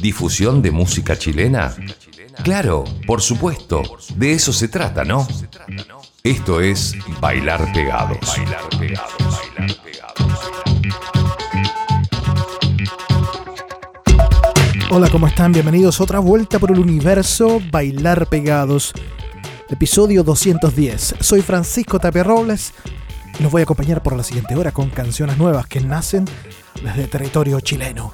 ¿Difusión de música chilena? Claro, por supuesto, de eso se trata, ¿no? Esto es Bailar Pegados. Hola, ¿cómo están? Bienvenidos a otra vuelta por el universo Bailar Pegados, episodio 210. Soy Francisco Tapia Robles y los voy a acompañar por la siguiente hora con canciones nuevas que nacen desde territorio chileno.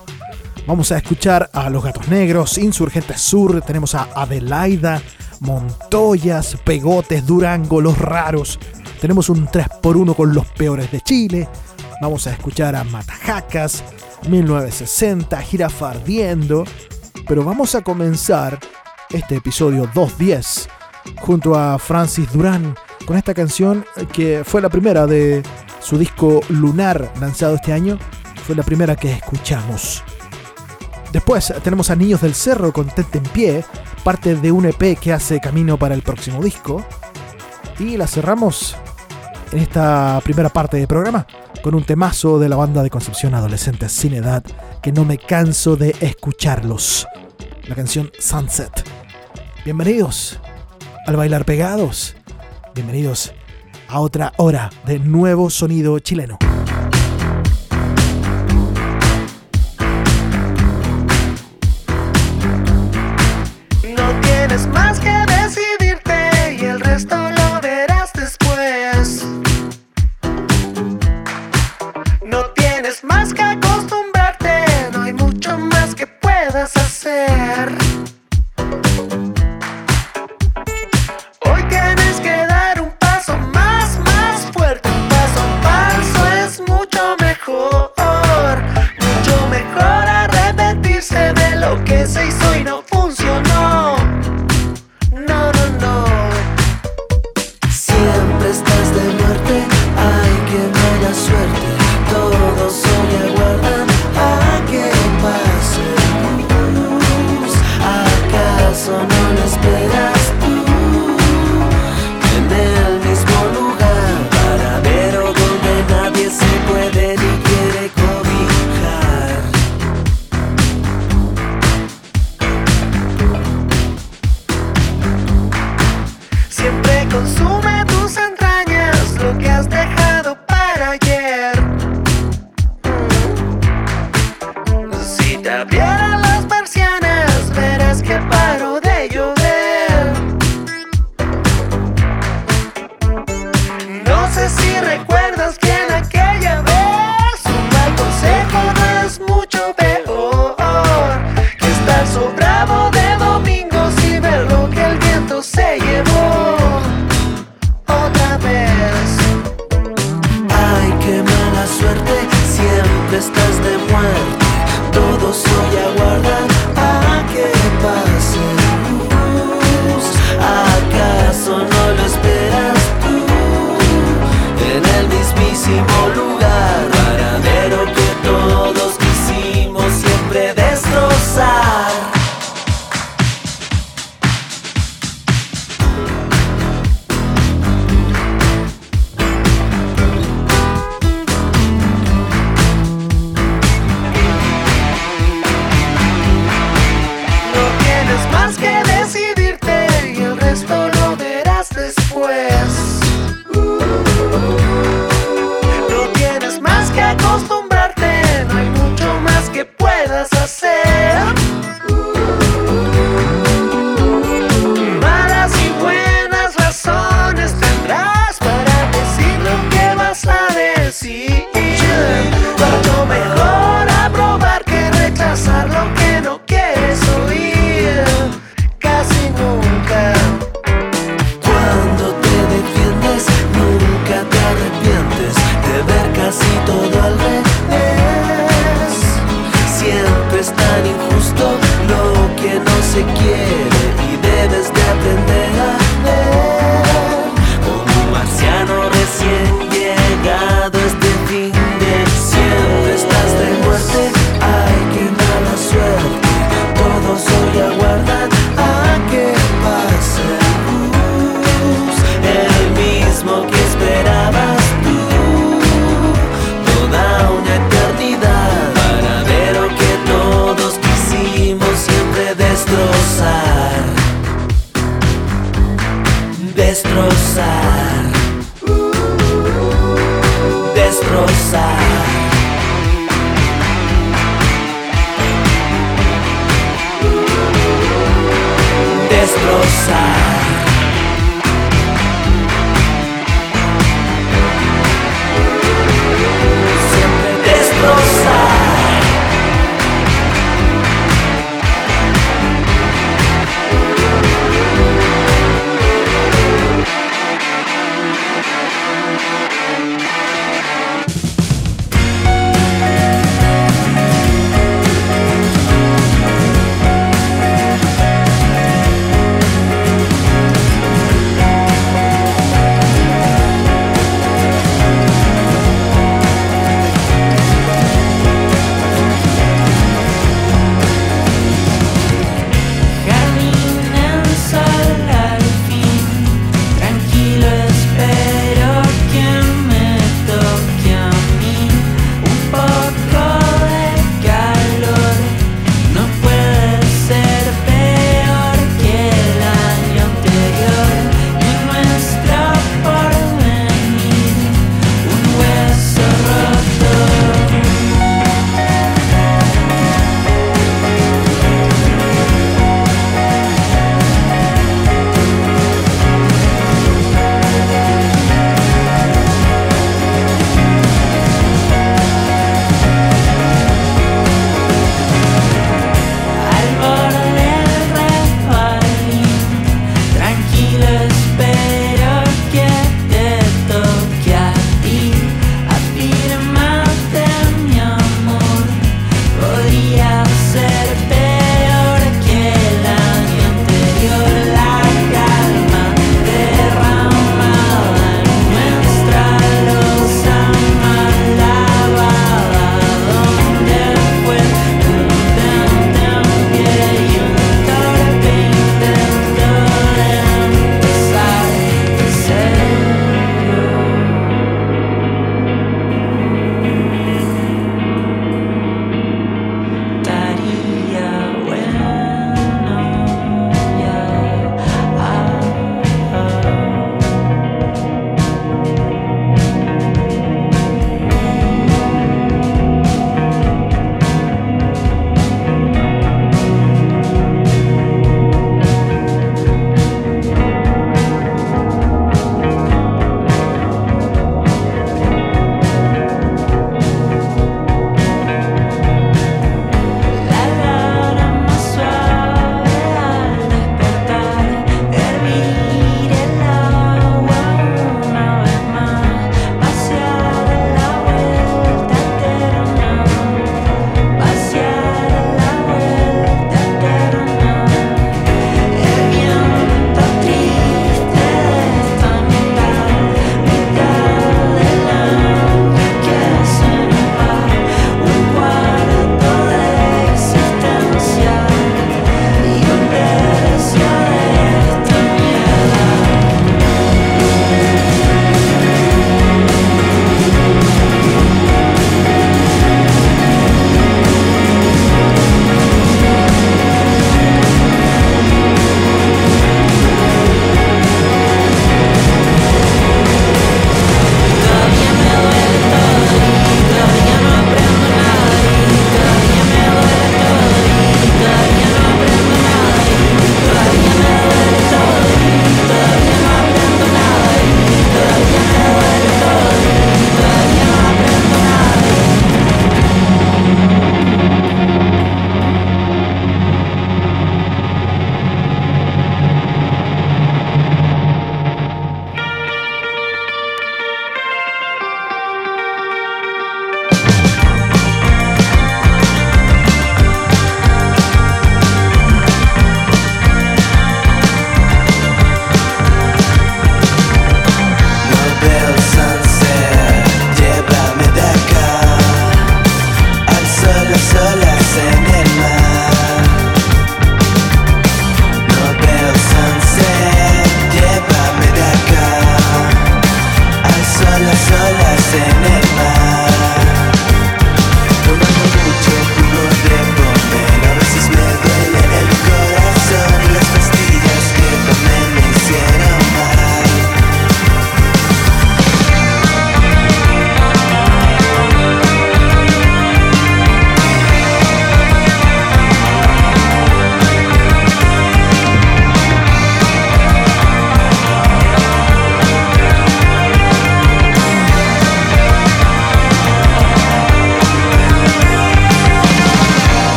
Vamos a escuchar a Los Gatos Negros, Insurgentes Sur, tenemos a Adelaida, Montoyas, Pegotes, Durango, Los Raros. Tenemos un 3x1 con los peores de Chile. Vamos a escuchar a Matajacas, 1960, Jirafa Ardiendo. Pero vamos a comenzar este episodio 210 junto a Francis Durán con esta canción que fue la primera de su disco Lunar lanzado este año. Fue la primera que escuchamos. Después tenemos a Niños del Cerro con Tente en Pie, parte de un EP que hace camino para el próximo disco. Y la cerramos en esta primera parte del programa con un temazo de la banda de Concepción Adolescentes Sin Edad que no me canso de escucharlos. La canción Sunset. Bienvenidos al Bailar Pegados. Bienvenidos a otra hora de nuevo sonido chileno.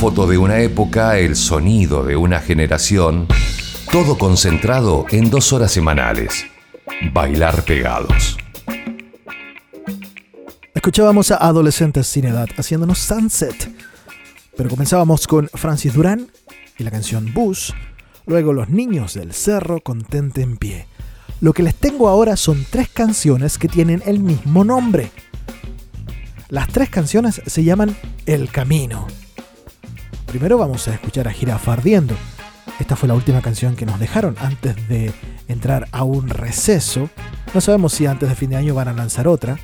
Foto de una época, el sonido de una generación, todo concentrado en dos horas semanales. Bailar pegados. Escuchábamos a adolescentes sin edad haciéndonos Sunset, pero comenzábamos con Francis Durán y la canción Bus, luego Los Niños del Cerro con Tente en Pie. Lo que les tengo ahora son tres canciones que tienen el mismo nombre. Las tres canciones se llaman El Camino. Primero vamos a escuchar a Jirafa Ardiendo. Esta fue la última canción que nos dejaron antes de entrar a un receso. No sabemos si antes de fin de año van a lanzar otra.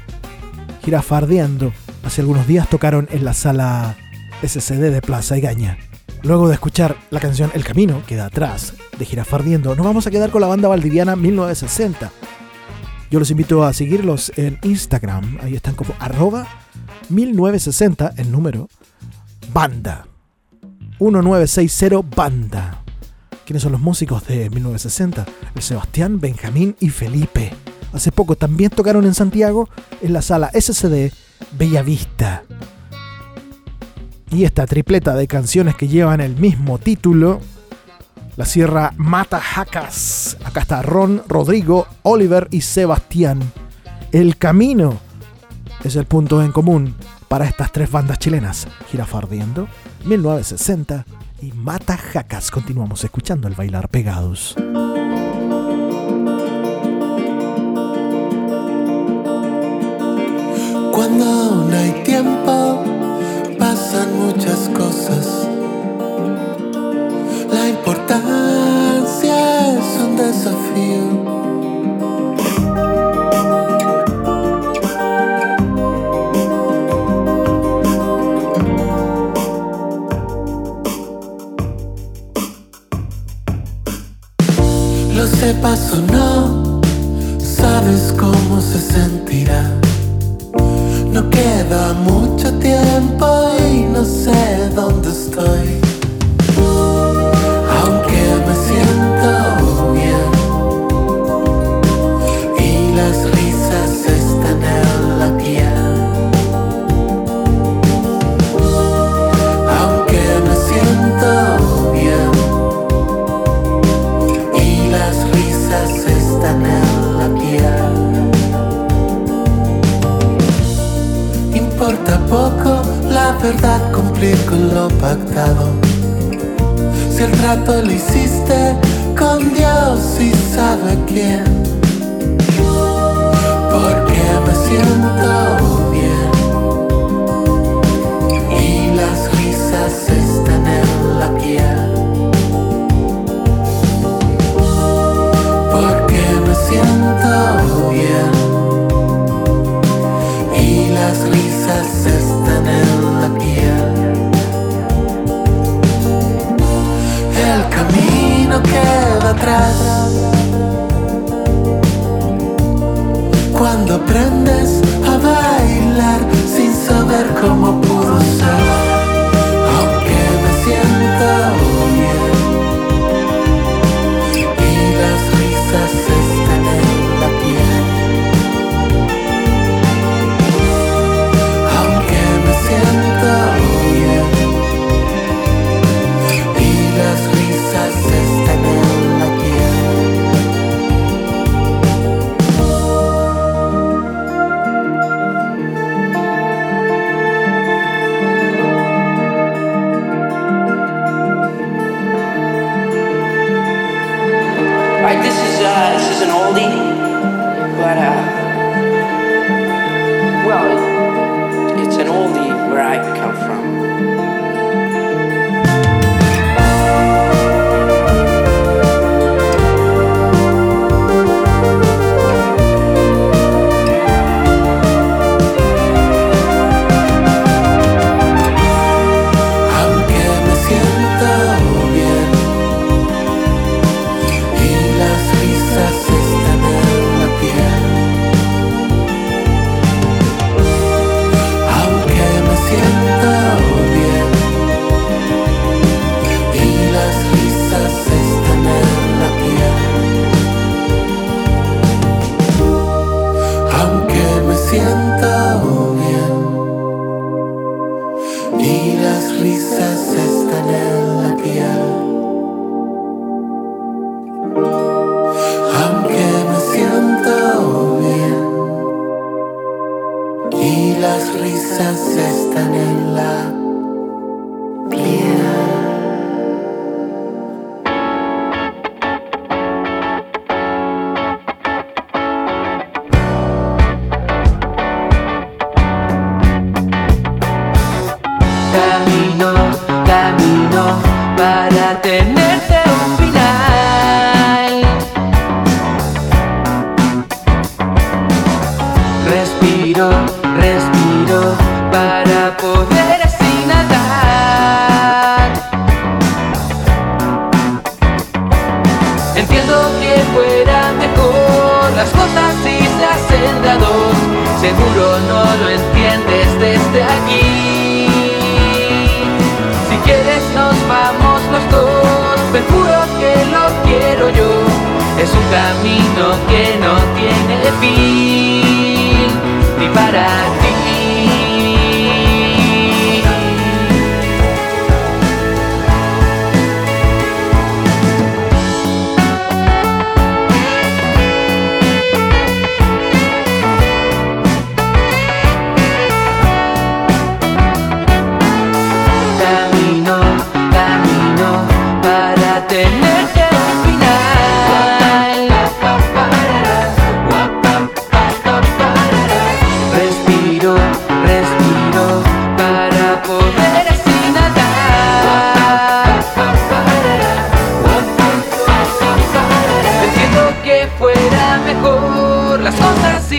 Jirafa Ardiendo. Hace algunos días tocaron en la sala SCD de Plaza Igaña. Luego de escuchar la canción El Camino, que da atrás, de Girafardiendo, nos vamos a quedar con la banda valdiviana 1960. Yo los invito a seguirlos en Instagram, ahí están como arroba 1960, el número, banda. 1960 banda. ¿Quiénes son los músicos de 1960? El Sebastián, Benjamín y Felipe. Hace poco también tocaron en Santiago en la sala SCD Bellavista. Y esta tripleta de canciones que llevan el mismo título, la Sierra Mata Jacas. Acá está Ron, Rodrigo, Oliver y Sebastián. El camino es el punto en común para estas tres bandas chilenas. Girafardiendo, 1960 y Mata Jacas. Continuamos escuchando el bailar pegados. Cuando no hay tiempo pasan muchas cosas. Atrás. Risas están en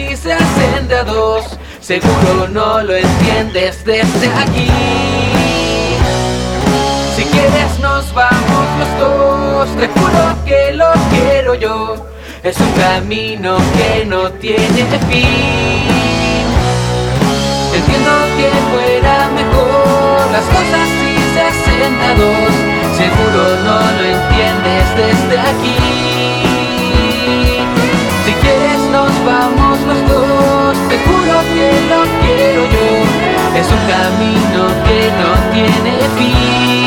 a dos. Seguro no lo entiendes desde aquí. Si quieres nos vamos los dos, te juro que lo quiero yo. Es un camino que no tiene fin. Entiendo que fuera mejor las cosas si se a dos. Seguro no lo entiendes desde aquí. Si quieres nos vamos los dos, te juro que lo quiero yo. Es un camino que no tiene fin.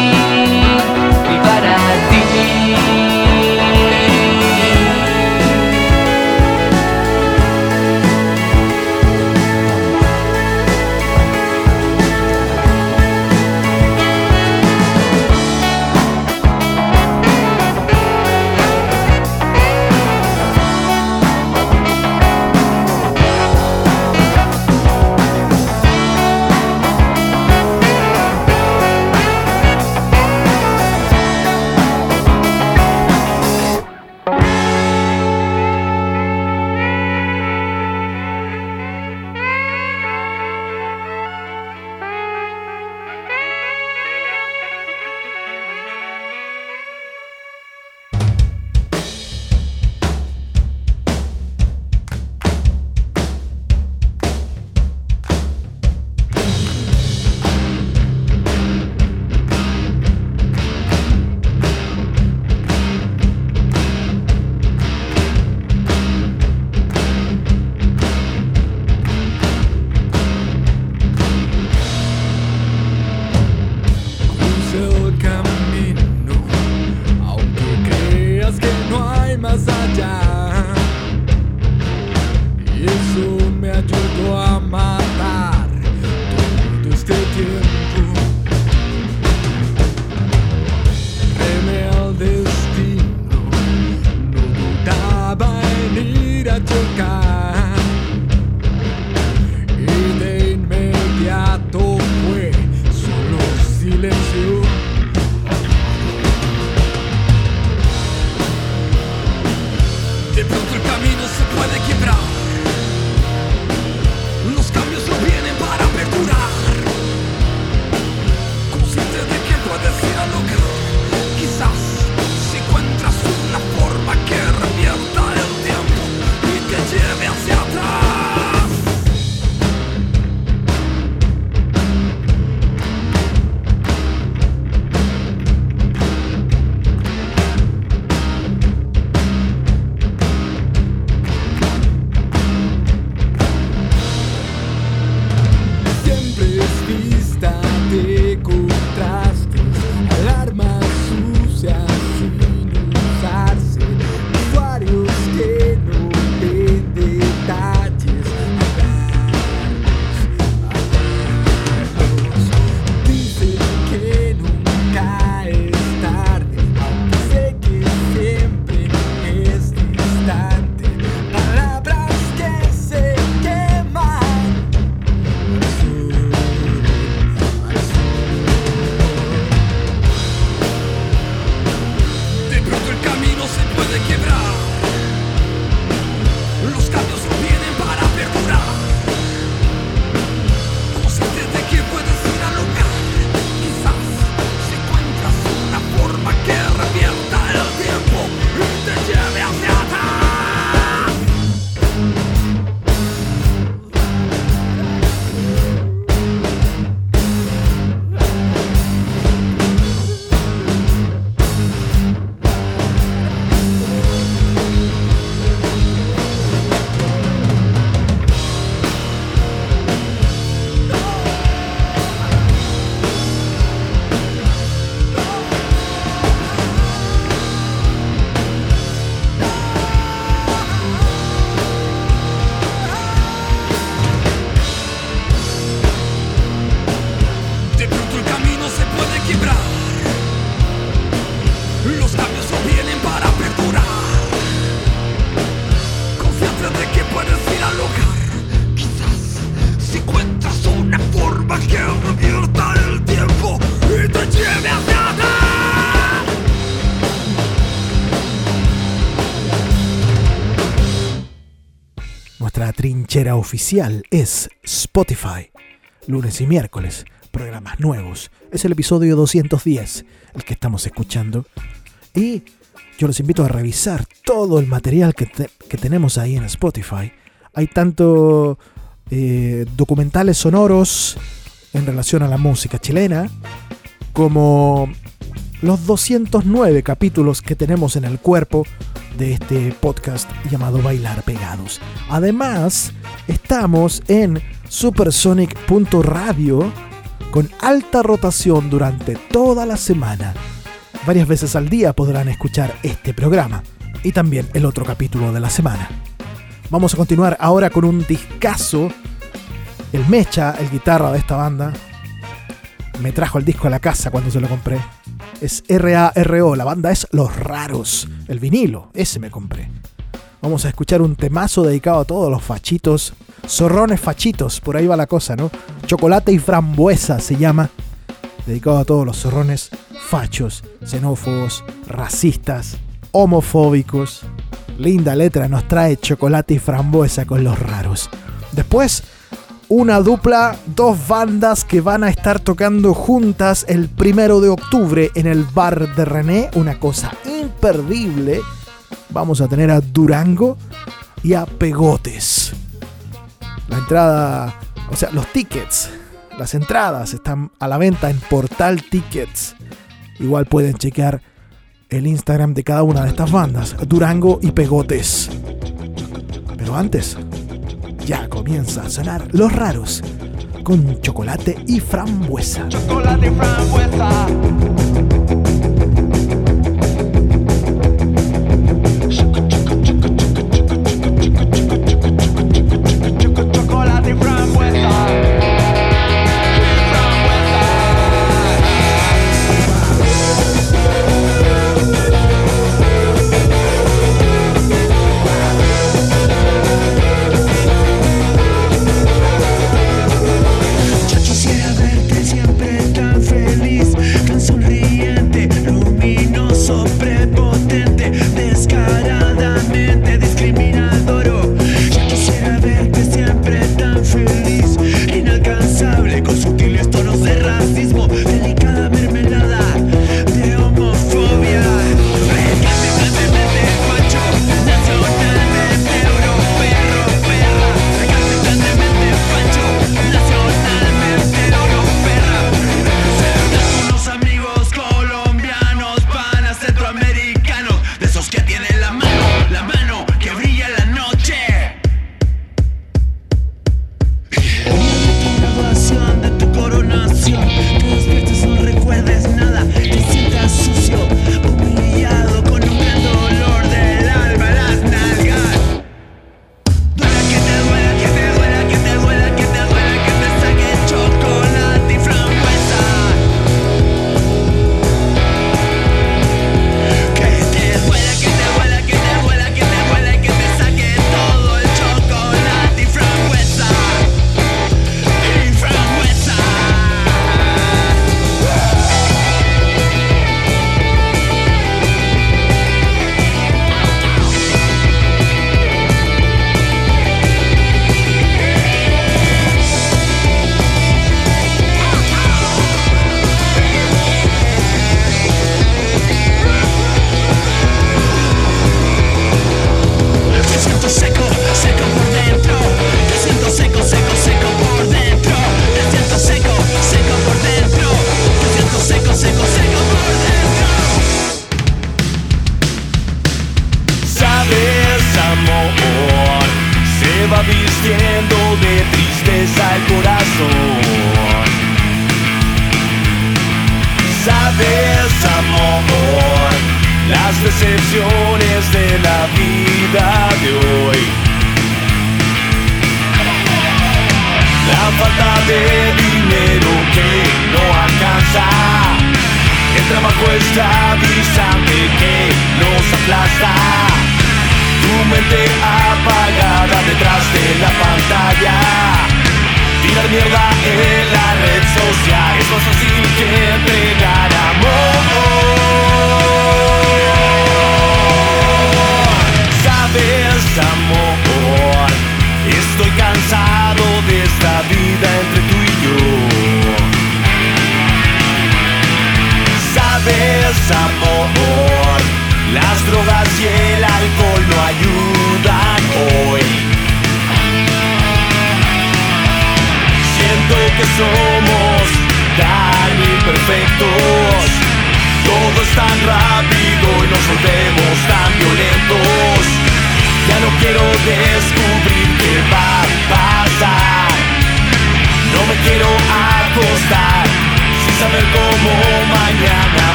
Oficial es Spotify. Lunes y miércoles, programas nuevos. Es el episodio 210, el que estamos escuchando. Y yo los invito a revisar todo el material que, tenemos ahí en Spotify. Hay tanto eh, documentales sonoros en relación a la música chilena, como los 209 capítulos que tenemos en el cuerpo de este podcast llamado Bailar Pegados. Además, estamos en supersonic.radio con alta rotación durante toda la semana Varias veces al día podrán escuchar este programa y también el otro capítulo de la semana. Vamos a continuar ahora con un discazo. El Mecha, el guitarra de esta banda, me trajo el disco a la casa cuando se lo compré. Es R-A-R-O, la banda es Los Raros. El vinilo, ese me compré. Vamos a escuchar un temazo dedicado a todos los fachitos, zorrones fachitos, por ahí va la cosa, ¿no? Chocolate y frambuesa se llama dedicado a todos los zorrones fachos, xenófobos, racistas, homofóbicos. Linda letra nos trae chocolate y frambuesa con los raros. Después, una dupla, dos bandas que van a estar tocando juntas el primero de octubre en el bar de René, una cosa imperdible. Vamos a tener a Durango y a Pegotes. La entrada, o sea, los tickets las entradas están a la venta en Portal Tickets. Igual pueden chequear el Instagram de cada una de estas bandas, Durango y Pegotes. Pero antes, ya comienza a sonar Los Raros con chocolate y frambuesa. Chocolate y frambuesa.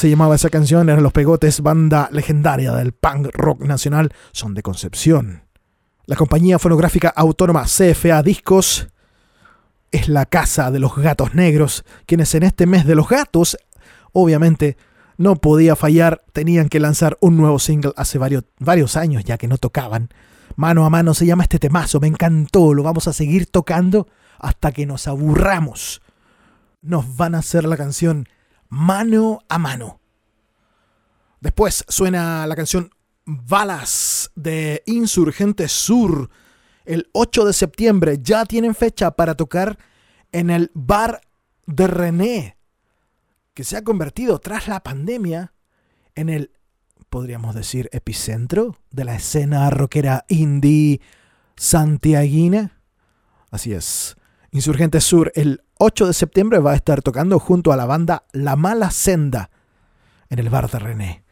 Se llamaba esa canción, eran Los Pegotes, banda legendaria del punk rock nacional, son de Concepción. La compañía fonográfica autónoma CFA Discos es la casa de los gatos negros, quienes en este mes de los gatos, obviamente, no podía fallar, tenían que lanzar un nuevo single hace varios, varios años ya que no tocaban. Mano a mano se llama este temazo, me encantó, lo vamos a seguir tocando hasta que nos aburramos. Nos van a hacer la canción mano a mano. Después suena la canción Balas de Insurgente Sur. El 8 de septiembre ya tienen fecha para tocar en el bar de René, que se ha convertido tras la pandemia en el, podríamos decir, epicentro de la escena rockera indie santiaguina. Así es. Insurgente Sur el 8 de septiembre va a estar tocando junto a la banda La Mala Senda en el bar de René.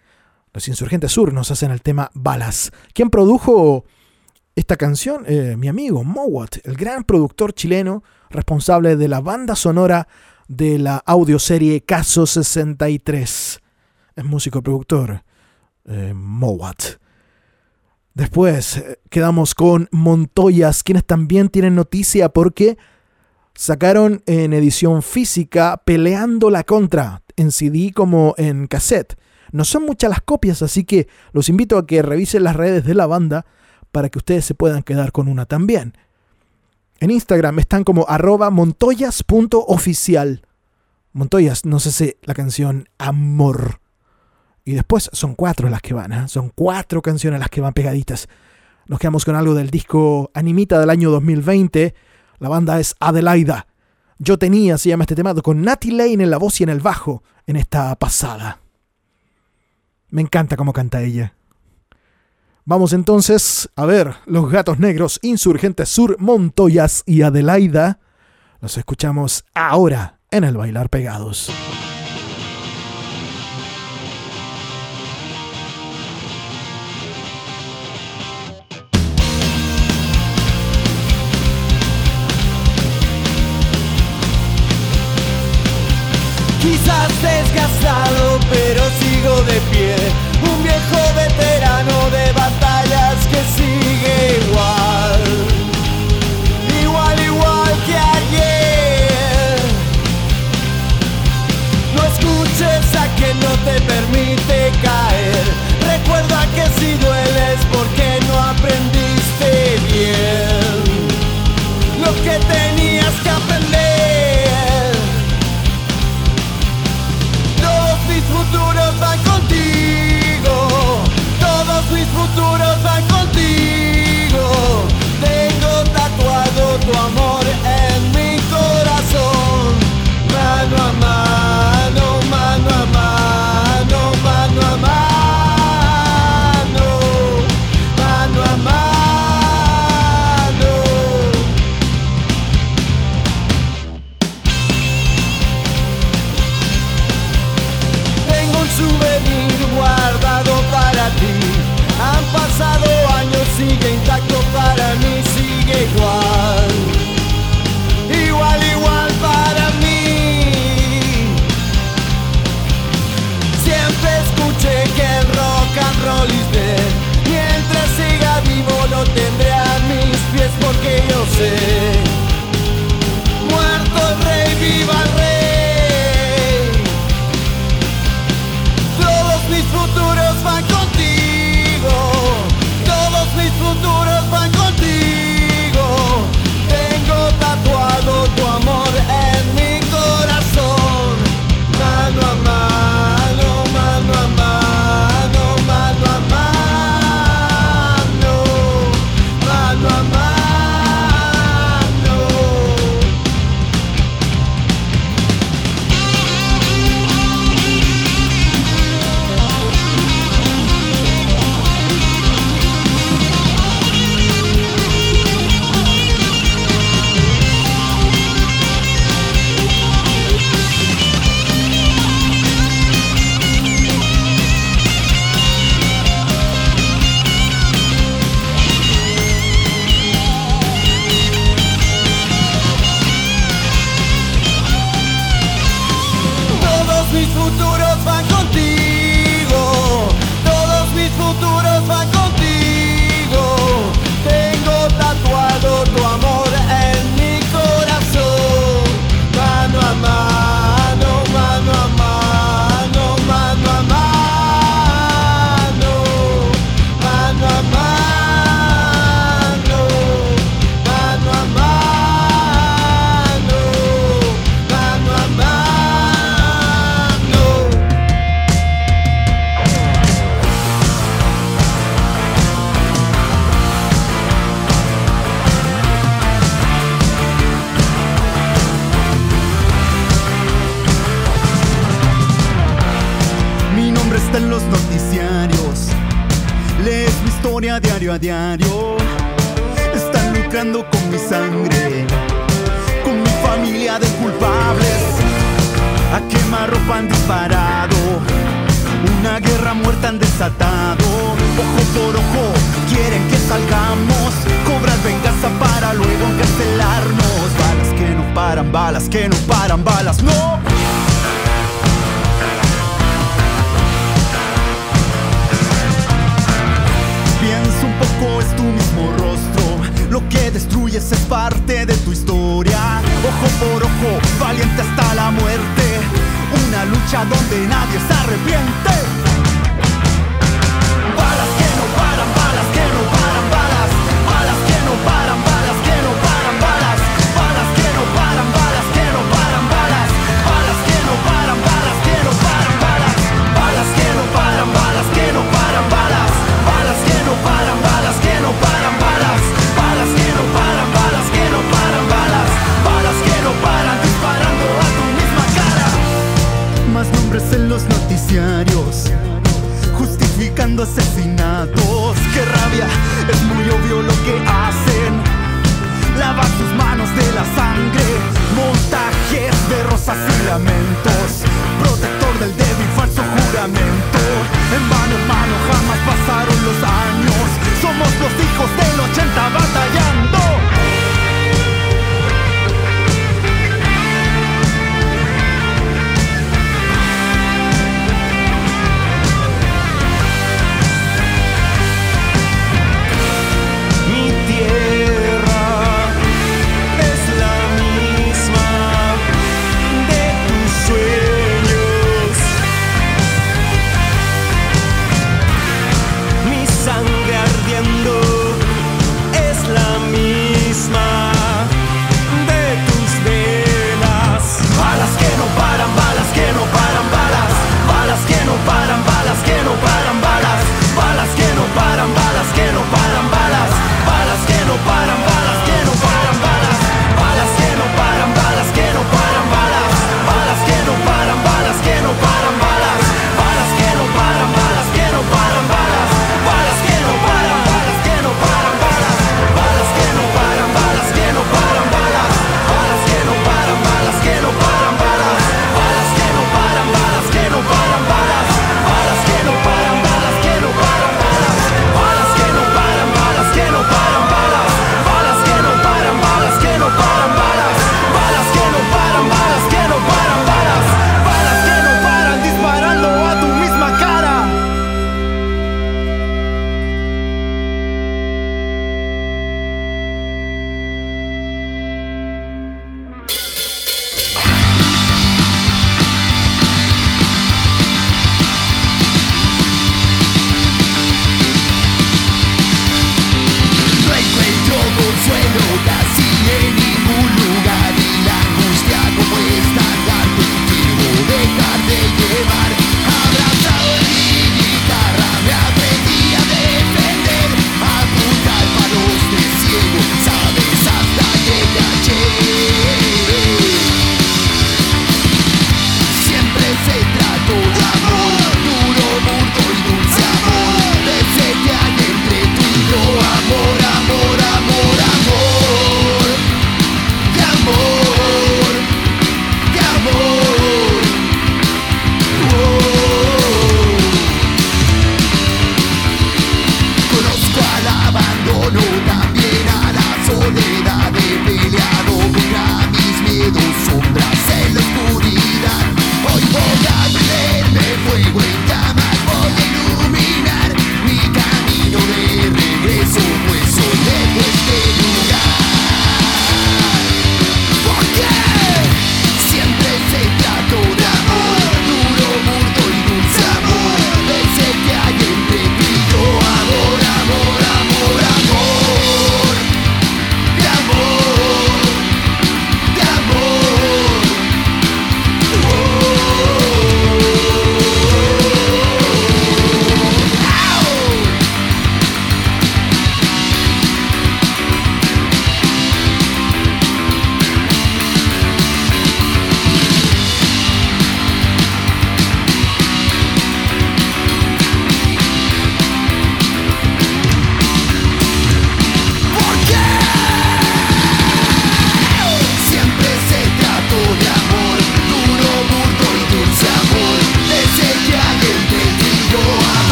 Los Insurgentes Sur nos hacen el tema Balas. ¿Quién produjo esta canción eh, mi amigo Mowat, el gran productor chileno responsable de la banda sonora de la audioserie Caso 63. Es músico productor, eh, Mowat. Después eh, quedamos con Montoyas, quienes también tienen noticia porque sacaron en edición física Peleando la Contra, en CD como en cassette. No son muchas las copias, así que los invito a que revisen las redes de la banda para que ustedes se puedan quedar con una también. En Instagram están como arroba montoyas.oficial. Montoyas, no sé si la canción Amor. Y después son cuatro las que van, ¿eh? son cuatro canciones las que van pegaditas. Nos quedamos con algo del disco Animita del año 2020. La banda es Adelaida. Yo tenía, se llama este tema, con Natty Lane en la voz y en el bajo en esta pasada. Me encanta cómo canta ella. Vamos entonces a ver Los Gatos Negros, Insurgentes Sur, Montoyas y Adelaida. Los escuchamos ahora en el Bailar Pegados. De pie. historia diario a diario. Están lucrando con mi sangre, con mi familia de culpables. A quemarropa han disparado, una guerra muerta han desatado. Ojo por ojo, quieren que salgamos. Cobrar venganza para luego encarcelarnos. Balas que no paran, balas que no paran, balas no. Mismo rostro. Lo que destruyes es parte de tu historia. Ojo por ojo, valiente hasta la muerte. Una lucha donde nadie se arrepiente. en los noticiarios siendo asesinados. ¡Qué rabia! Es muy obvio lo que hacen. Lavan sus manos de la sangre. Montajes de rosas y lamentos. Protector del débil, falso juramento. En vano, hermano, jamás pasaron los años. Somos los hijos del 80 batallando.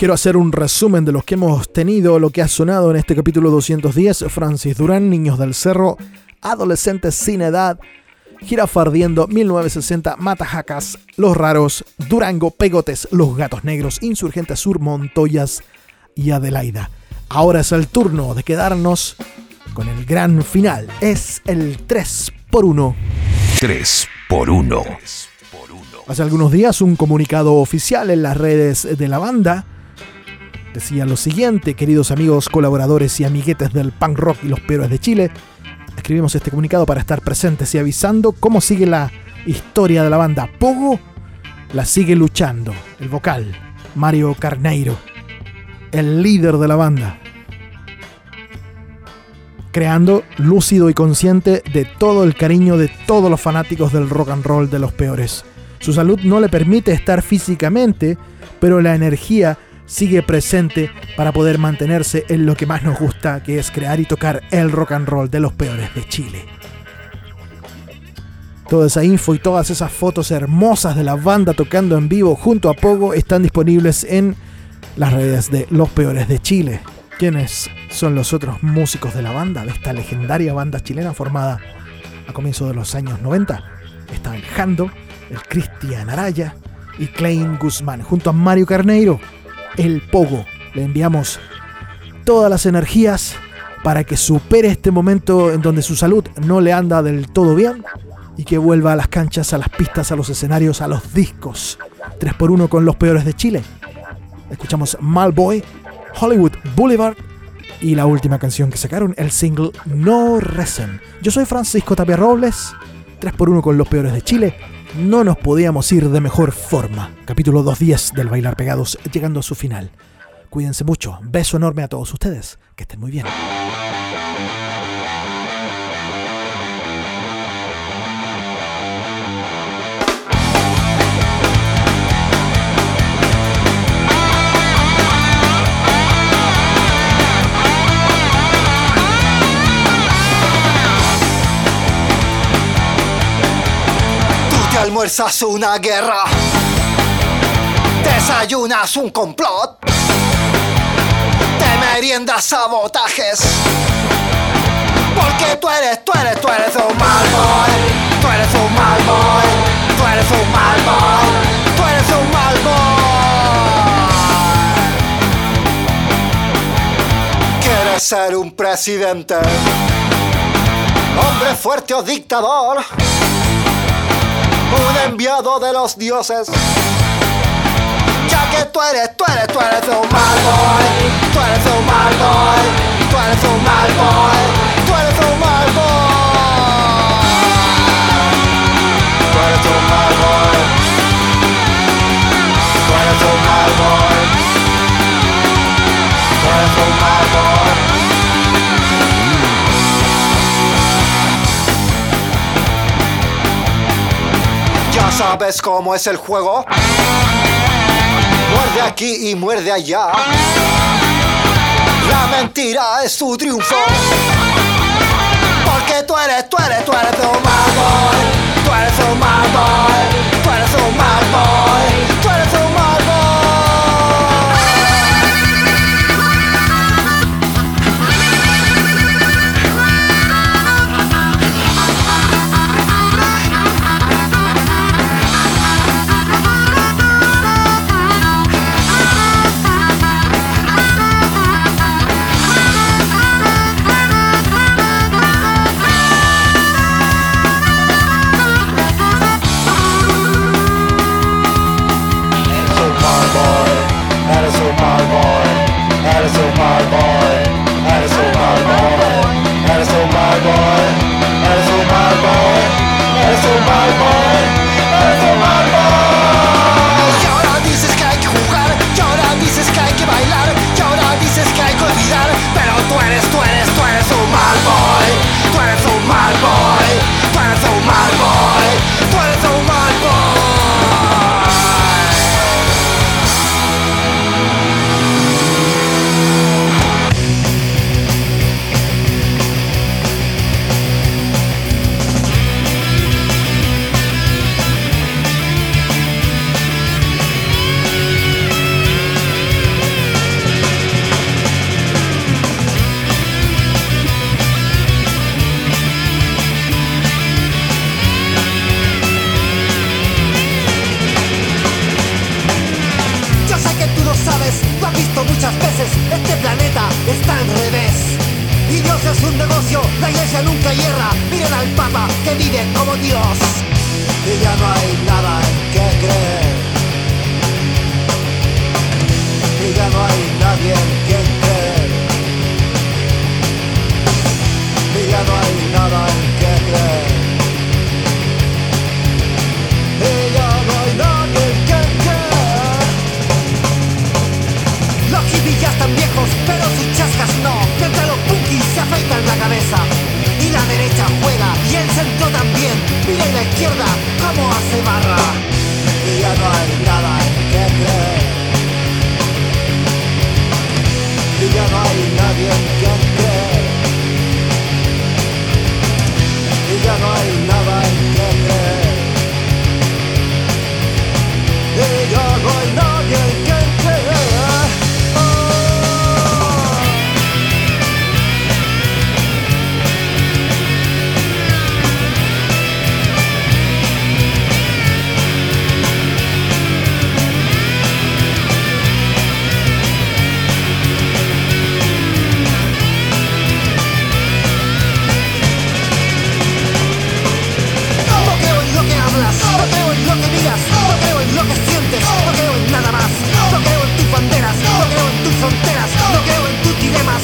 Quiero hacer un resumen de lo que hemos tenido, lo que ha sonado en este capítulo 210. Francis Durán, Niños del Cerro, Adolescentes sin Edad, Girafardiendo, 1960, Matajacas, Los Raros, Durango, Pegotes, Los Gatos Negros, Insurgentes Sur, Montoyas y Adelaida. Ahora es el turno de quedarnos con el gran final. Es el 3 por 1. 3 por 1. Hace algunos días un comunicado oficial en las redes de la banda decía lo siguiente, queridos amigos, colaboradores y amiguetes del punk rock y los peores de Chile. Escribimos este comunicado para estar presentes y avisando cómo sigue la historia de la banda. Pogo la sigue luchando. El vocal, Mario Carneiro, el líder de la banda. Creando lúcido y consciente de todo el cariño de todos los fanáticos del rock and roll de los peores. Su salud no le permite estar físicamente, pero la energía sigue presente para poder mantenerse en lo que más nos gusta, que es crear y tocar el rock and roll de los peores de Chile. Toda esa info y todas esas fotos hermosas de la banda tocando en vivo junto a Pogo están disponibles en las redes de Los Peores de Chile. ¿Quiénes son los otros músicos de la banda, de esta legendaria banda chilena formada a comienzos de los años 90? Está Jando, el Cristian Araya y Klein Guzmán, junto a Mario Carneiro, el Pogo. Le enviamos todas las energías para que supere este momento en donde su salud no le anda del todo bien y que vuelva a las canchas, a las pistas, a los escenarios, a los discos. 3x1 con los peores de Chile. Escuchamos Malboy, Hollywood Boulevard y la última canción que sacaron, el single No Recen. Yo soy Francisco Tapia Robles, 3x1 con los peores de Chile no nos podíamos ir de mejor forma. Capítulo 2.10 del Bailar Pegados llegando a su final. Cuídense mucho. Beso enorme a todos ustedes. Que estén muy bien. Almuerzas una guerra, desayunas un complot, te meriendas sabotajes. Porque tú eres, tú eres, tú eres un mal boy, tú eres un mal boy, tú eres un mal boy, tú eres un mal boy. Quieres ser un presidente, hombre fuerte o dictador un enviado de los dioses. Ya que tú eres, tú eres, tú eres un mal boy, tú eres un mal boy, tú eres un mal boy, tú eres un mal boy. Tú eres un mal boy. Tú eres un mal. Tú eres un mal boy. Sabes cómo es el juego. Muerde aquí y muerde allá. La mentira es tu triunfo. Porque tú eres, tú eres, tú eres un mal boy. Tú eres un mal. Tú eres un mal. visto muchas veces, este planeta está al revés. Y Dios es un negocio, la iglesia nunca hierra. Miren al Papa que vive como Dios. Y ya no hay nada en que creer. Y ya no hay nadie en quien creer. Y ya no hay nada en que creer. Viejos, pero sus chascas no. Mientras los punkis se afeitan la cabeza. Y la derecha juega, y el centro también. Mira y la izquierda, cómo hace barra. Y ya no hay nada en que creer. Y ya no hay nadie en quien creer. Y ya no hay nada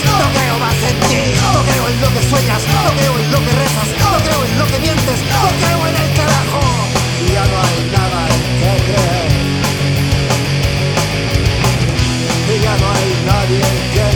no creo más en ti. No creo en lo que sueñas, no creo en lo que rezas, no creo en lo que mientes, no creo en el carajo. Ya no hay nada en que creer. Ya no hay nadie en quien